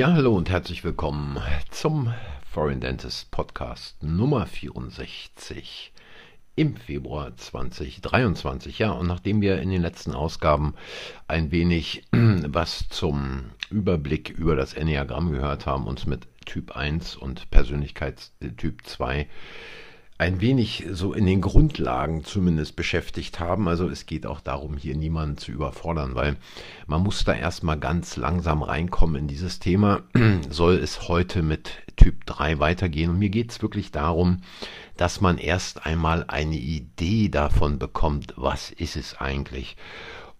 Ja, hallo und herzlich willkommen zum Foreign Dentist Podcast Nummer 64 im Februar 2023. Ja, und nachdem wir in den letzten Ausgaben ein wenig was zum Überblick über das Enneagramm gehört haben, uns mit Typ 1 und Persönlichkeitstyp 2 ein wenig so in den Grundlagen zumindest beschäftigt haben. Also es geht auch darum, hier niemanden zu überfordern, weil man muss da erstmal ganz langsam reinkommen in dieses Thema. Soll es heute mit Typ 3 weitergehen? Und mir geht es wirklich darum, dass man erst einmal eine Idee davon bekommt, was ist es eigentlich.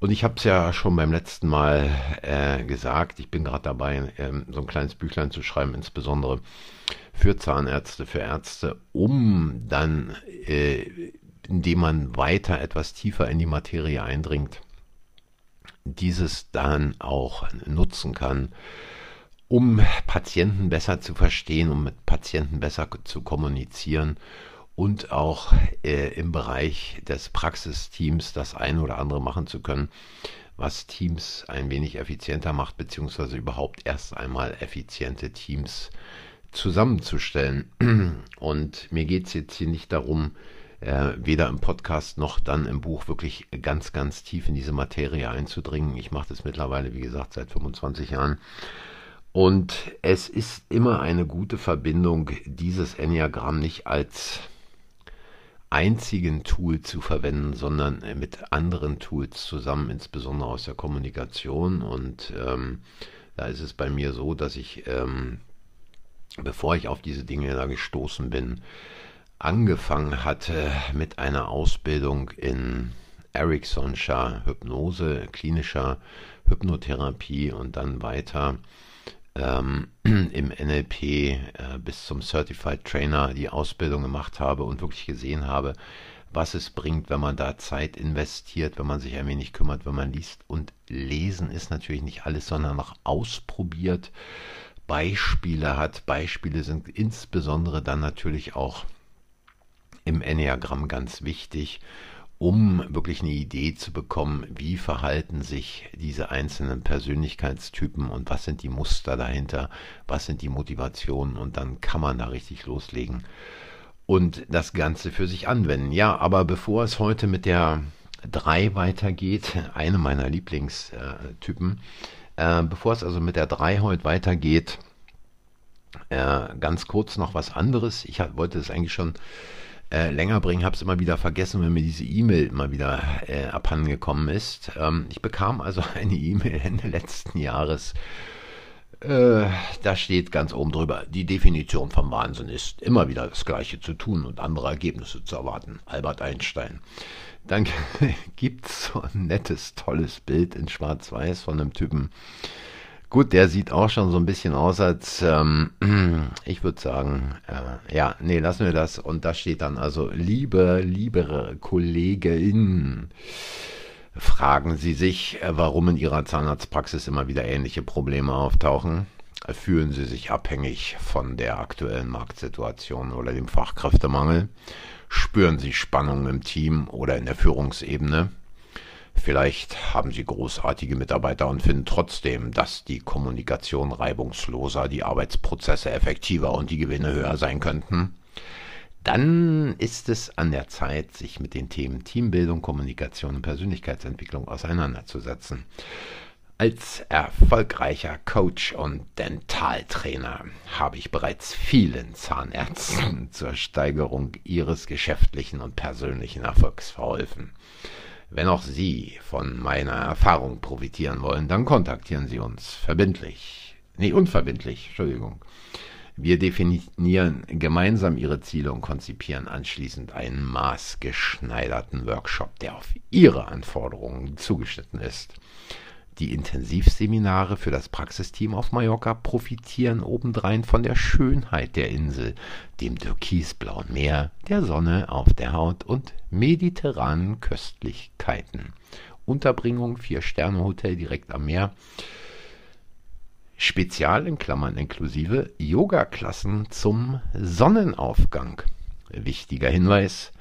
Und ich habe es ja schon beim letzten Mal äh, gesagt, ich bin gerade dabei, ähm, so ein kleines Büchlein zu schreiben, insbesondere für Zahnärzte, für Ärzte, um dann, äh, indem man weiter etwas tiefer in die Materie eindringt, dieses dann auch nutzen kann, um Patienten besser zu verstehen, um mit Patienten besser zu kommunizieren und auch äh, im Bereich des Praxisteams das eine oder andere machen zu können, was Teams ein wenig effizienter macht, beziehungsweise überhaupt erst einmal effiziente Teams zusammenzustellen. Und mir geht es jetzt hier nicht darum, äh, weder im Podcast noch dann im Buch wirklich ganz, ganz tief in diese Materie einzudringen. Ich mache das mittlerweile, wie gesagt, seit 25 Jahren. Und es ist immer eine gute Verbindung, dieses Enneagramm nicht als einzigen Tool zu verwenden, sondern mit anderen Tools zusammen, insbesondere aus der Kommunikation. Und ähm, da ist es bei mir so, dass ich ähm, bevor ich auf diese Dinge da gestoßen bin, angefangen hatte mit einer Ausbildung in Ericksonscher Hypnose, klinischer Hypnotherapie und dann weiter ähm, im NLP äh, bis zum Certified Trainer die Ausbildung gemacht habe und wirklich gesehen habe, was es bringt, wenn man da Zeit investiert, wenn man sich ein wenig kümmert, wenn man liest. Und lesen ist natürlich nicht alles, sondern noch ausprobiert Beispiele hat. Beispiele sind insbesondere dann natürlich auch im Enneagramm ganz wichtig, um wirklich eine Idee zu bekommen, wie verhalten sich diese einzelnen Persönlichkeitstypen und was sind die Muster dahinter, was sind die Motivationen und dann kann man da richtig loslegen und das Ganze für sich anwenden. Ja, aber bevor es heute mit der 3 weitergeht, eine meiner Lieblingstypen, äh, bevor es also mit der 3 heute weitergeht, äh, ganz kurz noch was anderes. Ich wollte es eigentlich schon äh, länger bringen, habe es immer wieder vergessen, wenn mir diese E-Mail immer wieder äh, abhandengekommen ist. Ähm, ich bekam also eine E-Mail Ende letzten Jahres. Äh, da steht ganz oben drüber, die Definition vom Wahnsinn ist, immer wieder das Gleiche zu tun und andere Ergebnisse zu erwarten. Albert Einstein. Dann gibt es so ein nettes, tolles Bild in Schwarz-Weiß von einem Typen. Gut, der sieht auch schon so ein bisschen aus, als ähm, ich würde sagen, äh, ja, nee, lassen wir das. Und da steht dann also, liebe, liebe Kollegin, fragen Sie sich, warum in Ihrer Zahnarztpraxis immer wieder ähnliche Probleme auftauchen? Fühlen Sie sich abhängig von der aktuellen Marktsituation oder dem Fachkräftemangel? Spüren Sie Spannungen im Team oder in der Führungsebene? Vielleicht haben Sie großartige Mitarbeiter und finden trotzdem, dass die Kommunikation reibungsloser, die Arbeitsprozesse effektiver und die Gewinne höher sein könnten. Dann ist es an der Zeit, sich mit den Themen Teambildung, Kommunikation und Persönlichkeitsentwicklung auseinanderzusetzen. Als erfolgreicher Coach und Dentaltrainer habe ich bereits vielen Zahnärzten zur Steigerung ihres geschäftlichen und persönlichen Erfolgs verholfen. Wenn auch Sie von meiner Erfahrung profitieren wollen, dann kontaktieren Sie uns verbindlich. Nee, unverbindlich, Entschuldigung. Wir definieren gemeinsam Ihre Ziele und konzipieren anschließend einen maßgeschneiderten Workshop, der auf Ihre Anforderungen zugeschnitten ist. Die Intensivseminare für das Praxisteam auf Mallorca profitieren obendrein von der Schönheit der Insel, dem türkisblauen Meer, der Sonne auf der Haut und mediterranen Köstlichkeiten. Unterbringung Vier-Sterne-Hotel direkt am Meer. Spezial in Klammern inklusive Yoga-Klassen zum Sonnenaufgang. Wichtiger Hinweis,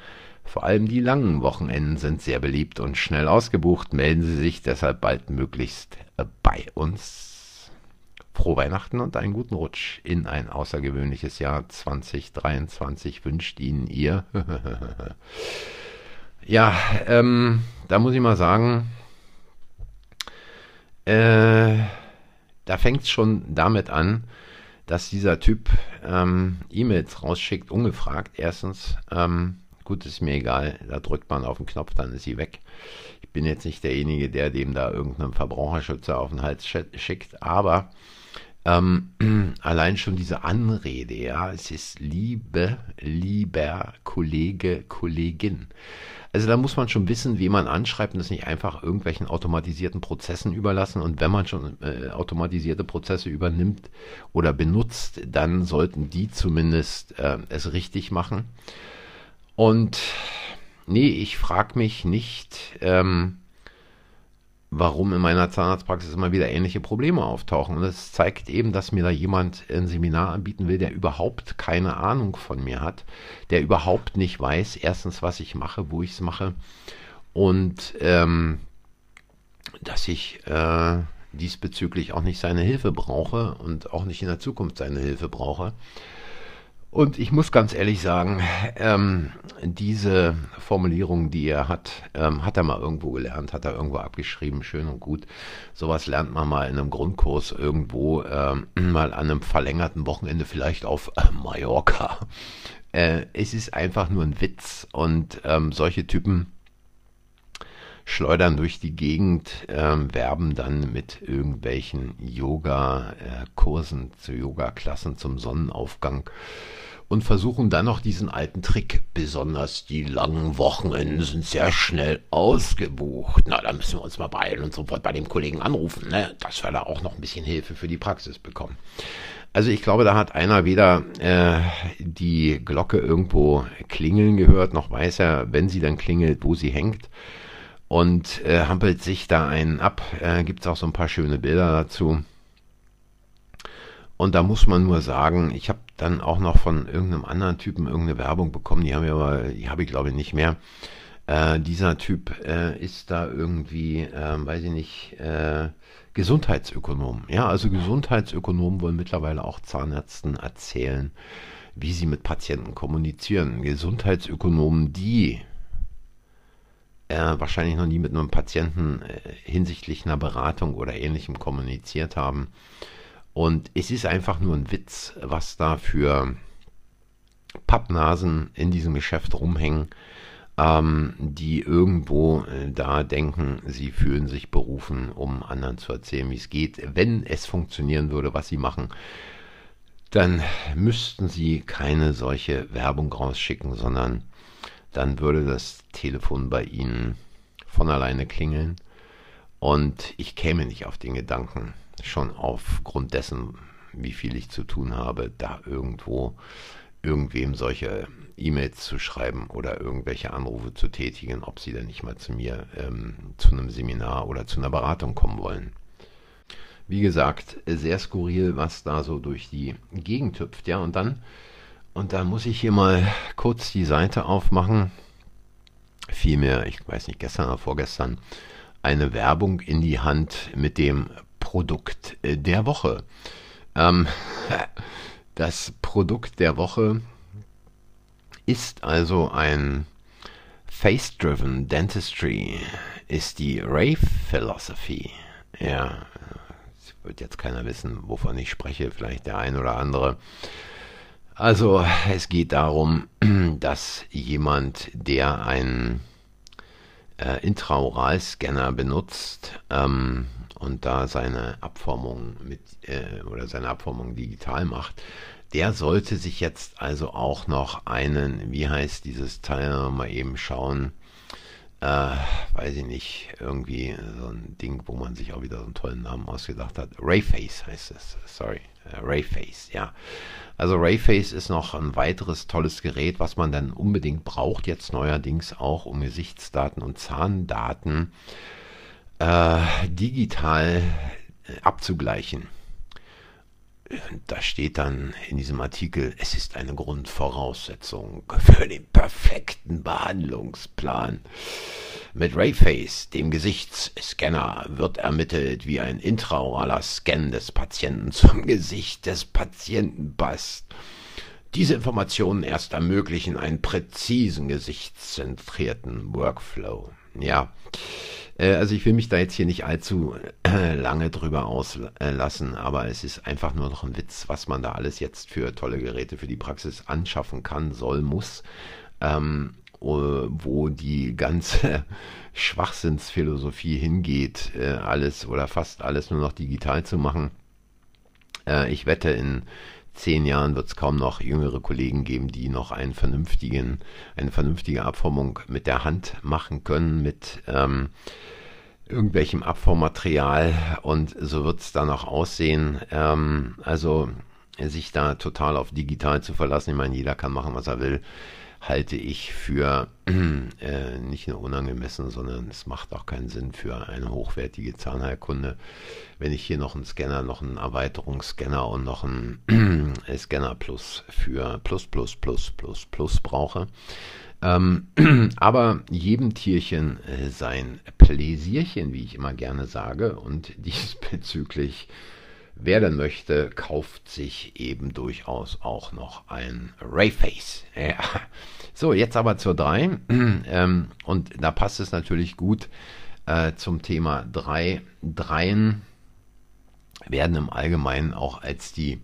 vor allem die langen Wochenenden sind sehr beliebt und schnell ausgebucht. Melden Sie sich deshalb bald möglichst äh, bei uns. frohe Weihnachten und einen guten Rutsch in ein außergewöhnliches Jahr 2023 wünscht Ihnen ihr. ja, ähm, da muss ich mal sagen, äh, da fängt es schon damit an, dass dieser Typ ähm, E-Mails rausschickt, ungefragt. Erstens, ähm, gut, ist mir egal, da drückt man auf den Knopf, dann ist sie weg. Ich bin jetzt nicht derjenige, der dem da irgendeinen Verbraucherschützer auf den Hals schickt, aber ähm, allein schon diese Anrede, ja, es ist Liebe, lieber Kollege, Kollegin. Also da muss man schon wissen, wie man anschreibt und das nicht einfach irgendwelchen automatisierten Prozessen überlassen. Und wenn man schon äh, automatisierte Prozesse übernimmt oder benutzt, dann sollten die zumindest äh, es richtig machen. Und nee, ich frage mich nicht, ähm, warum in meiner Zahnarztpraxis immer wieder ähnliche Probleme auftauchen. Und das zeigt eben, dass mir da jemand ein Seminar anbieten will, der überhaupt keine Ahnung von mir hat, der überhaupt nicht weiß, erstens, was ich mache, wo ich es mache und ähm, dass ich äh, diesbezüglich auch nicht seine Hilfe brauche und auch nicht in der Zukunft seine Hilfe brauche. Und ich muss ganz ehrlich sagen, ähm, diese Formulierung, die er hat, ähm, hat er mal irgendwo gelernt, hat er irgendwo abgeschrieben, schön und gut. Sowas lernt man mal in einem Grundkurs irgendwo, ähm, mal an einem verlängerten Wochenende, vielleicht auf äh, Mallorca. Äh, es ist einfach nur ein Witz und ähm, solche Typen schleudern durch die Gegend, ähm, werben dann mit irgendwelchen Yoga-Kursen zu Yoga-Klassen zum Sonnenaufgang und versuchen dann noch diesen alten Trick. Besonders die langen Wochenenden sind sehr schnell ausgebucht. Na, da müssen wir uns mal beeilen und sofort bei dem Kollegen anrufen, ne? dass wir da auch noch ein bisschen Hilfe für die Praxis bekommen. Also ich glaube, da hat einer weder äh, die Glocke irgendwo klingeln gehört, noch weiß er, wenn sie dann klingelt, wo sie hängt. Und äh, hampelt sich da einen ab. Äh, Gibt es auch so ein paar schöne Bilder dazu. Und da muss man nur sagen, ich habe dann auch noch von irgendeinem anderen Typen irgendeine Werbung bekommen, die haben wir aber, die habe ich glaube ich nicht mehr. Äh, dieser Typ äh, ist da irgendwie, äh, weiß ich nicht, äh, Gesundheitsökonom. Ja, also Gesundheitsökonomen wollen mittlerweile auch Zahnärzten erzählen, wie sie mit Patienten kommunizieren. Gesundheitsökonomen, die äh, wahrscheinlich noch nie mit einem Patienten äh, hinsichtlich einer Beratung oder ähnlichem kommuniziert haben und es ist einfach nur ein Witz, was da für Pappnasen in diesem Geschäft rumhängen, ähm, die irgendwo äh, da denken, sie fühlen sich berufen, um anderen zu erzählen, wie es geht. Wenn es funktionieren würde, was sie machen, dann müssten sie keine solche Werbung rausschicken, sondern dann würde das Telefon bei ihnen von alleine klingeln und ich käme nicht auf den Gedanken, schon aufgrund dessen, wie viel ich zu tun habe, da irgendwo irgendwem solche E-Mails zu schreiben oder irgendwelche Anrufe zu tätigen, ob sie denn nicht mal zu mir ähm, zu einem Seminar oder zu einer Beratung kommen wollen. Wie gesagt, sehr skurril, was da so durch die Gegend hüpft, ja, und dann, und dann muss ich hier mal kurz die Seite aufmachen. Vielmehr, ich weiß nicht, gestern oder vorgestern, eine Werbung in die Hand mit dem Produkt äh, der Woche. Ähm, das Produkt der Woche ist also ein Face-Driven Dentistry, ist die Ray Philosophy. Ja, wird jetzt keiner wissen, wovon ich spreche, vielleicht der ein oder andere. Also es geht darum, dass jemand, der einen äh, Intraoralscanner benutzt, ähm, und da seine Abformung mit äh, oder seine Abformung digital macht, der sollte sich jetzt also auch noch einen, wie heißt dieses Teil, mal eben schauen, äh, weiß ich nicht, irgendwie so ein Ding, wo man sich auch wieder so einen tollen Namen ausgedacht hat. Rayface heißt es, sorry, äh, Rayface, ja. Also Rayface ist noch ein weiteres tolles Gerät, was man dann unbedingt braucht, jetzt neuerdings auch, um Gesichtsdaten und Zahndaten äh, digital äh, abzugleichen. Da steht dann in diesem Artikel, es ist eine Grundvoraussetzung für den perfekten Behandlungsplan. Mit Rayface, dem Gesichtsscanner, wird ermittelt, wie ein intraoraler Scan des Patienten zum Gesicht des Patienten passt. Diese Informationen erst ermöglichen einen präzisen, gesichtszentrierten Workflow. Ja, äh, also ich will mich da jetzt hier nicht allzu äh, lange drüber auslassen, aber es ist einfach nur noch ein Witz, was man da alles jetzt für tolle Geräte für die Praxis anschaffen kann, soll, muss. Ähm, wo die ganze Schwachsinnsphilosophie hingeht, äh, alles oder fast alles nur noch digital zu machen. ich wette, in zehn Jahren wird es kaum noch jüngere Kollegen geben, die noch einen vernünftigen, eine vernünftige Abformung mit der Hand machen können, mit ähm, irgendwelchem Abformmaterial. Und so wird es dann auch aussehen. Ähm, also sich da total auf digital zu verlassen, ich meine, jeder kann machen, was er will halte ich für äh, nicht nur unangemessen, sondern es macht auch keinen Sinn für eine hochwertige Zahnheilkunde, wenn ich hier noch einen Scanner, noch einen Erweiterungsscanner und noch einen Scanner Plus für Plus, Plus, Plus, Plus, Plus brauche. Ähm, aber jedem Tierchen äh, sein Pläsierchen, wie ich immer gerne sage, und diesbezüglich Wer denn möchte, kauft sich eben durchaus auch noch ein Rayface. Ja. So, jetzt aber zur 3. Ähm, und da passt es natürlich gut äh, zum Thema 3. Dreien werden im Allgemeinen auch als die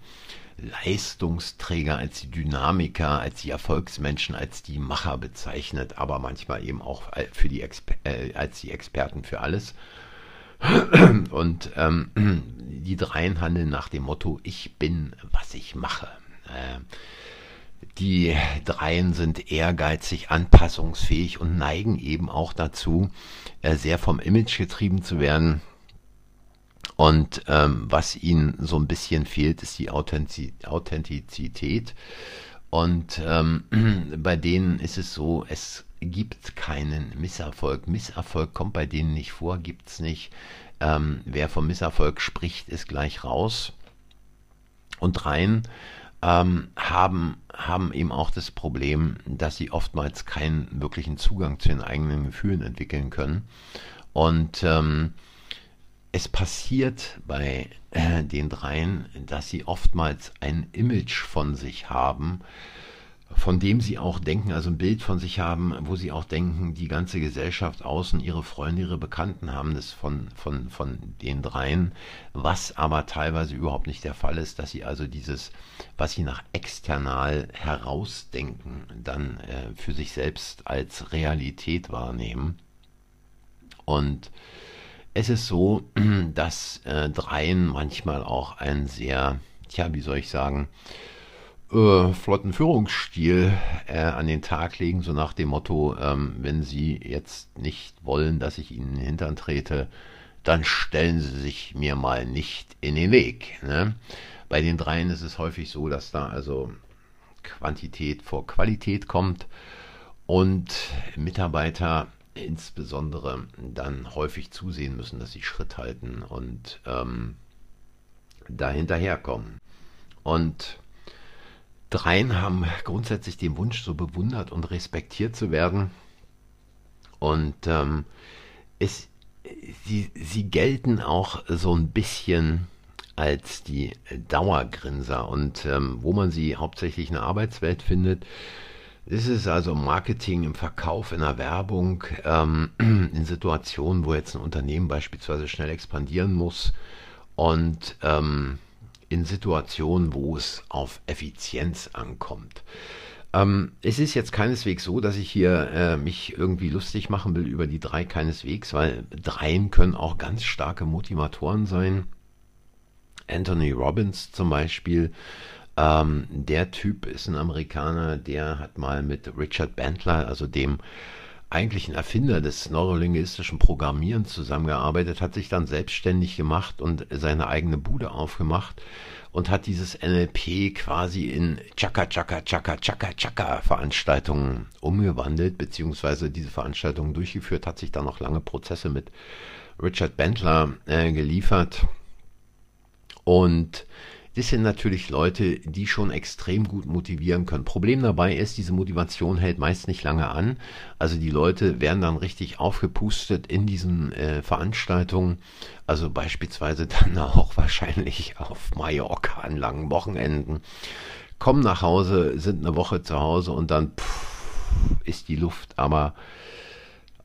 Leistungsträger, als die Dynamiker, als die Erfolgsmenschen, als die Macher bezeichnet, aber manchmal eben auch für die Exper äh, als die Experten für alles. Und ähm, die dreien handeln nach dem Motto, ich bin, was ich mache. Äh, die dreien sind ehrgeizig, anpassungsfähig und neigen eben auch dazu, äh, sehr vom Image getrieben zu werden. Und ähm, was ihnen so ein bisschen fehlt, ist die Authentizität. Und ähm, bei denen ist es so, es gibt keinen Misserfolg. Misserfolg kommt bei denen nicht vor, gibt es nicht. Ähm, wer vom Misserfolg spricht, ist gleich raus. Und rein ähm, haben, haben eben auch das Problem, dass sie oftmals keinen wirklichen Zugang zu den eigenen Gefühlen entwickeln können. Und ähm, es passiert bei äh, den dreien, dass sie oftmals ein Image von sich haben, von dem sie auch denken, also ein Bild von sich haben, wo sie auch denken, die ganze Gesellschaft außen, ihre Freunde, ihre Bekannten haben das von, von, von den dreien, was aber teilweise überhaupt nicht der Fall ist, dass sie also dieses, was sie nach external herausdenken, dann äh, für sich selbst als Realität wahrnehmen. Und es ist so, dass äh, Dreien manchmal auch ein sehr, tja, wie soll ich sagen, äh, flotten Führungsstil äh, an den Tag legen, so nach dem Motto, ähm, wenn Sie jetzt nicht wollen, dass ich Ihnen Hintern trete, dann stellen Sie sich mir mal nicht in den Weg. Ne? Bei den dreien ist es häufig so, dass da also Quantität vor Qualität kommt und Mitarbeiter insbesondere dann häufig zusehen müssen, dass sie Schritt halten und ähm, da hinterherkommen. Und Dreien haben grundsätzlich den Wunsch, so bewundert und respektiert zu werden. Und ähm, es, sie, sie gelten auch so ein bisschen als die Dauergrinser. Und ähm, wo man sie hauptsächlich in der Arbeitswelt findet, ist es also im Marketing, im Verkauf, in der Werbung, ähm, in Situationen, wo jetzt ein Unternehmen beispielsweise schnell expandieren muss und ähm, in Situationen, wo es auf Effizienz ankommt. Ähm, es ist jetzt keineswegs so, dass ich hier äh, mich irgendwie lustig machen will über die drei keineswegs, weil dreien können auch ganz starke Motivatoren sein. Anthony Robbins zum Beispiel, ähm, der Typ ist ein Amerikaner, der hat mal mit Richard Bandler, also dem eigentlichen Erfinder des neurolinguistischen Programmieren zusammengearbeitet, hat sich dann selbstständig gemacht und seine eigene Bude aufgemacht und hat dieses NLP quasi in Chaka Chaka Chaka Chaka Chaka Veranstaltungen umgewandelt, beziehungsweise diese Veranstaltungen durchgeführt, hat sich dann noch lange Prozesse mit Richard Bentler äh, geliefert. Und das sind natürlich Leute, die schon extrem gut motivieren können. Problem dabei ist, diese Motivation hält meist nicht lange an. Also die Leute werden dann richtig aufgepustet in diesen äh, Veranstaltungen. Also beispielsweise dann auch wahrscheinlich auf Mallorca an langen Wochenenden. Kommen nach Hause, sind eine Woche zu Hause und dann pff, ist die Luft aber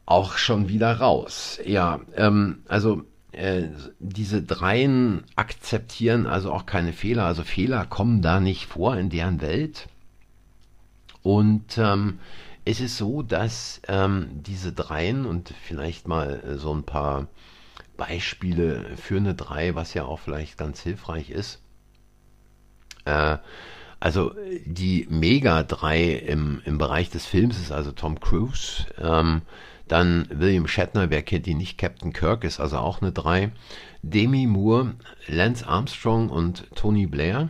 auch schon wieder raus. Ja, ähm, also äh, diese Dreien akzeptieren also auch keine Fehler. Also Fehler kommen da nicht vor in deren Welt. Und ähm, es ist so, dass ähm, diese Dreien und vielleicht mal äh, so ein paar Beispiele für eine Drei, was ja auch vielleicht ganz hilfreich ist. Äh, also die Mega 3 im, im Bereich des Films ist also Tom Cruise. Ähm, dann William Shatner, wer kennt ihn nicht, Captain Kirk ist also auch eine 3. Demi Moore, Lance Armstrong und Tony Blair.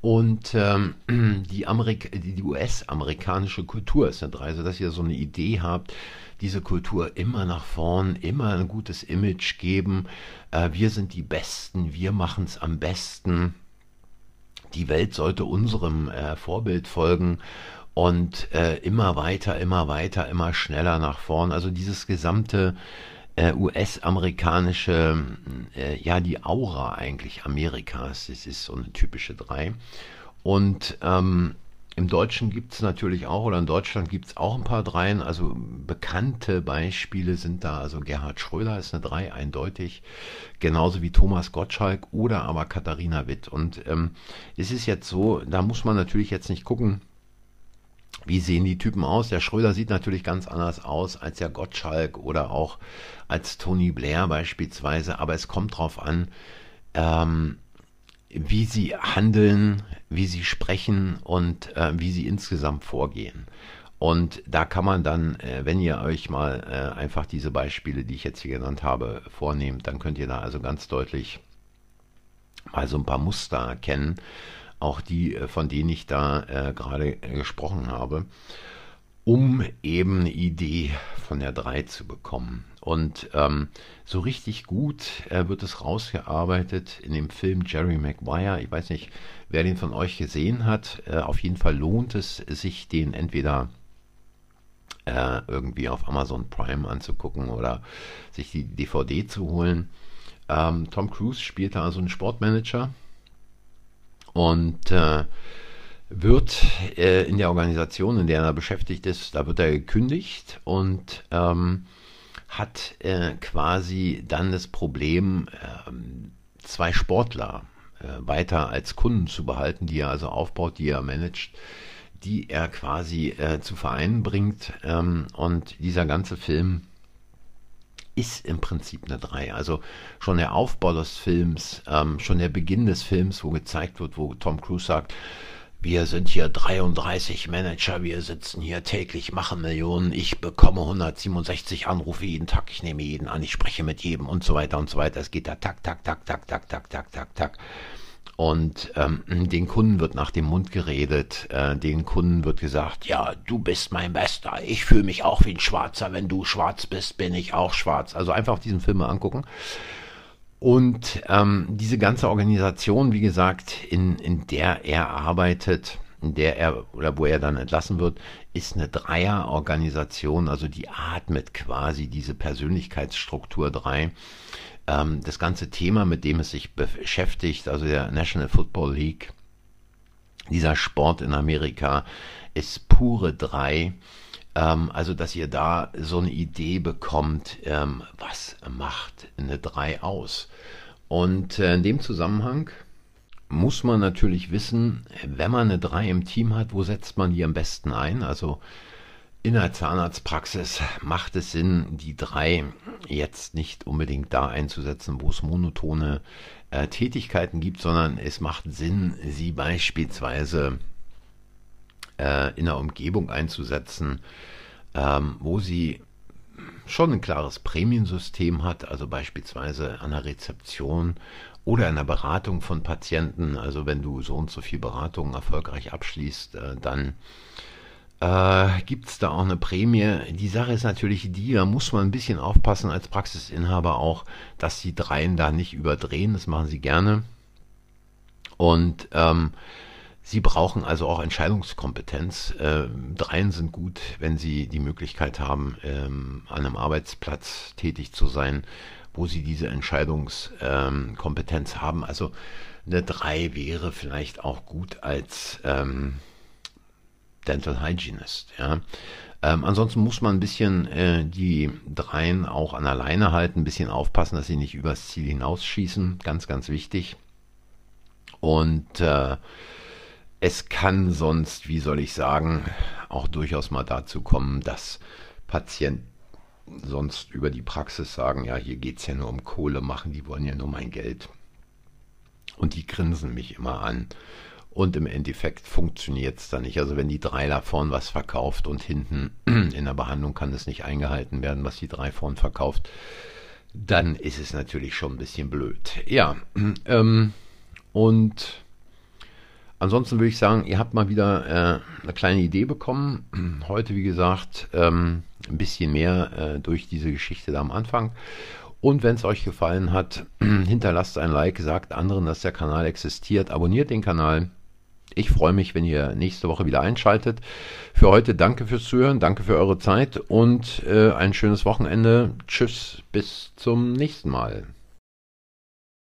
Und ähm, die, die US-amerikanische Kultur ist eine 3, sodass ihr so eine Idee habt, diese Kultur immer nach vorn, immer ein gutes Image geben. Äh, wir sind die Besten, wir machen es am besten. Die Welt sollte unserem äh, Vorbild folgen und äh, immer weiter, immer weiter, immer schneller nach vorn. Also dieses gesamte äh, US-amerikanische, äh, ja, die Aura eigentlich Amerikas, das ist so eine typische drei. Und ähm, im Deutschen gibt es natürlich auch, oder in Deutschland gibt es auch ein paar Dreien, also bekannte Beispiele sind da, also Gerhard Schröder ist eine Drei, eindeutig, genauso wie Thomas Gottschalk oder aber Katharina Witt. Und ähm, es ist jetzt so, da muss man natürlich jetzt nicht gucken, wie sehen die Typen aus? Der Schröder sieht natürlich ganz anders aus als der Gottschalk oder auch als Tony Blair beispielsweise, aber es kommt darauf an, ähm, wie sie handeln, wie sie sprechen und äh, wie sie insgesamt vorgehen. Und da kann man dann, äh, wenn ihr euch mal äh, einfach diese Beispiele, die ich jetzt hier genannt habe, vornehmt, dann könnt ihr da also ganz deutlich mal so ein paar Muster erkennen auch die, äh, von denen ich da äh, gerade gesprochen habe, um eben eine Idee von der 3 zu bekommen. Und ähm, so richtig gut äh, wird es rausgearbeitet in dem Film Jerry Maguire. Ich weiß nicht, wer den von euch gesehen hat. Äh, auf jeden Fall lohnt es sich, den entweder äh, irgendwie auf Amazon Prime anzugucken oder sich die DVD zu holen. Ähm, Tom Cruise spielt da also einen Sportmanager, und äh, wird äh, in der Organisation, in der er beschäftigt ist, da wird er gekündigt und ähm, hat äh, quasi dann das Problem, ähm, zwei Sportler äh, weiter als Kunden zu behalten, die er also aufbaut, die er managt, die er quasi äh, zu Vereinen bringt. Ähm, und dieser ganze Film ist im Prinzip eine 3. Also schon der Aufbau des Films, ähm, schon der Beginn des Films, wo gezeigt wird, wo Tom Cruise sagt, wir sind hier 33 Manager, wir sitzen hier täglich, machen Millionen, ich bekomme 167 Anrufe jeden Tag, ich nehme jeden an, ich spreche mit jedem und so weiter und so weiter. Es geht da tak, tak, tak, tak, tak, tak, tak, tak, tak. Und ähm, den Kunden wird nach dem Mund geredet, äh, den Kunden wird gesagt, ja, du bist mein Bester, ich fühle mich auch wie ein Schwarzer, wenn du schwarz bist, bin ich auch schwarz. Also einfach diesen Film mal angucken. Und ähm, diese ganze Organisation, wie gesagt, in, in der er arbeitet, in der er oder wo er dann entlassen wird, ist eine Dreierorganisation, also die atmet quasi diese Persönlichkeitsstruktur drei ähm, das ganze Thema, mit dem es sich beschäftigt, also der National Football League, dieser Sport in Amerika, ist pure drei. Ähm, also, dass ihr da so eine Idee bekommt, ähm, was macht eine drei aus. Und äh, in dem Zusammenhang muss man natürlich wissen, wenn man eine 3 im Team hat, wo setzt man die am besten ein? Also in der Zahnarztpraxis macht es Sinn, die drei jetzt nicht unbedingt da einzusetzen, wo es monotone äh, Tätigkeiten gibt, sondern es macht Sinn, sie beispielsweise äh, in der Umgebung einzusetzen, ähm, wo sie schon ein klares Prämiensystem hat, also beispielsweise an der Rezeption oder in der Beratung von Patienten. Also wenn du so und so viel Beratung erfolgreich abschließt, äh, dann äh, gibt es da auch eine Prämie. Die Sache ist natürlich die, da muss man ein bisschen aufpassen als Praxisinhaber auch, dass die Dreien da nicht überdrehen. Das machen sie gerne. Und ähm, Sie brauchen also auch Entscheidungskompetenz. Äh, Dreien sind gut, wenn Sie die Möglichkeit haben, ähm, an einem Arbeitsplatz tätig zu sein, wo Sie diese Entscheidungskompetenz ähm, haben. Also eine Drei wäre vielleicht auch gut als ähm, Dental Hygienist. Ja. Ähm, ansonsten muss man ein bisschen äh, die Dreien auch an alleine halten, ein bisschen aufpassen, dass sie nicht übers Ziel hinausschießen. Ganz, ganz wichtig. Und äh, es kann sonst, wie soll ich sagen, auch durchaus mal dazu kommen, dass Patienten sonst über die Praxis sagen, ja, hier geht es ja nur um Kohle machen, die wollen ja nur mein Geld. Und die grinsen mich immer an. Und im Endeffekt funktioniert es dann nicht. Also wenn die drei da vorn was verkauft und hinten in der Behandlung kann es nicht eingehalten werden, was die drei vorn verkauft, dann ist es natürlich schon ein bisschen blöd. Ja, ähm, und Ansonsten würde ich sagen, ihr habt mal wieder äh, eine kleine Idee bekommen. Heute, wie gesagt, ähm, ein bisschen mehr äh, durch diese Geschichte da am Anfang. Und wenn es euch gefallen hat, hinterlasst ein Like, sagt anderen, dass der Kanal existiert, abonniert den Kanal. Ich freue mich, wenn ihr nächste Woche wieder einschaltet. Für heute danke fürs Zuhören, danke für eure Zeit und äh, ein schönes Wochenende. Tschüss, bis zum nächsten Mal.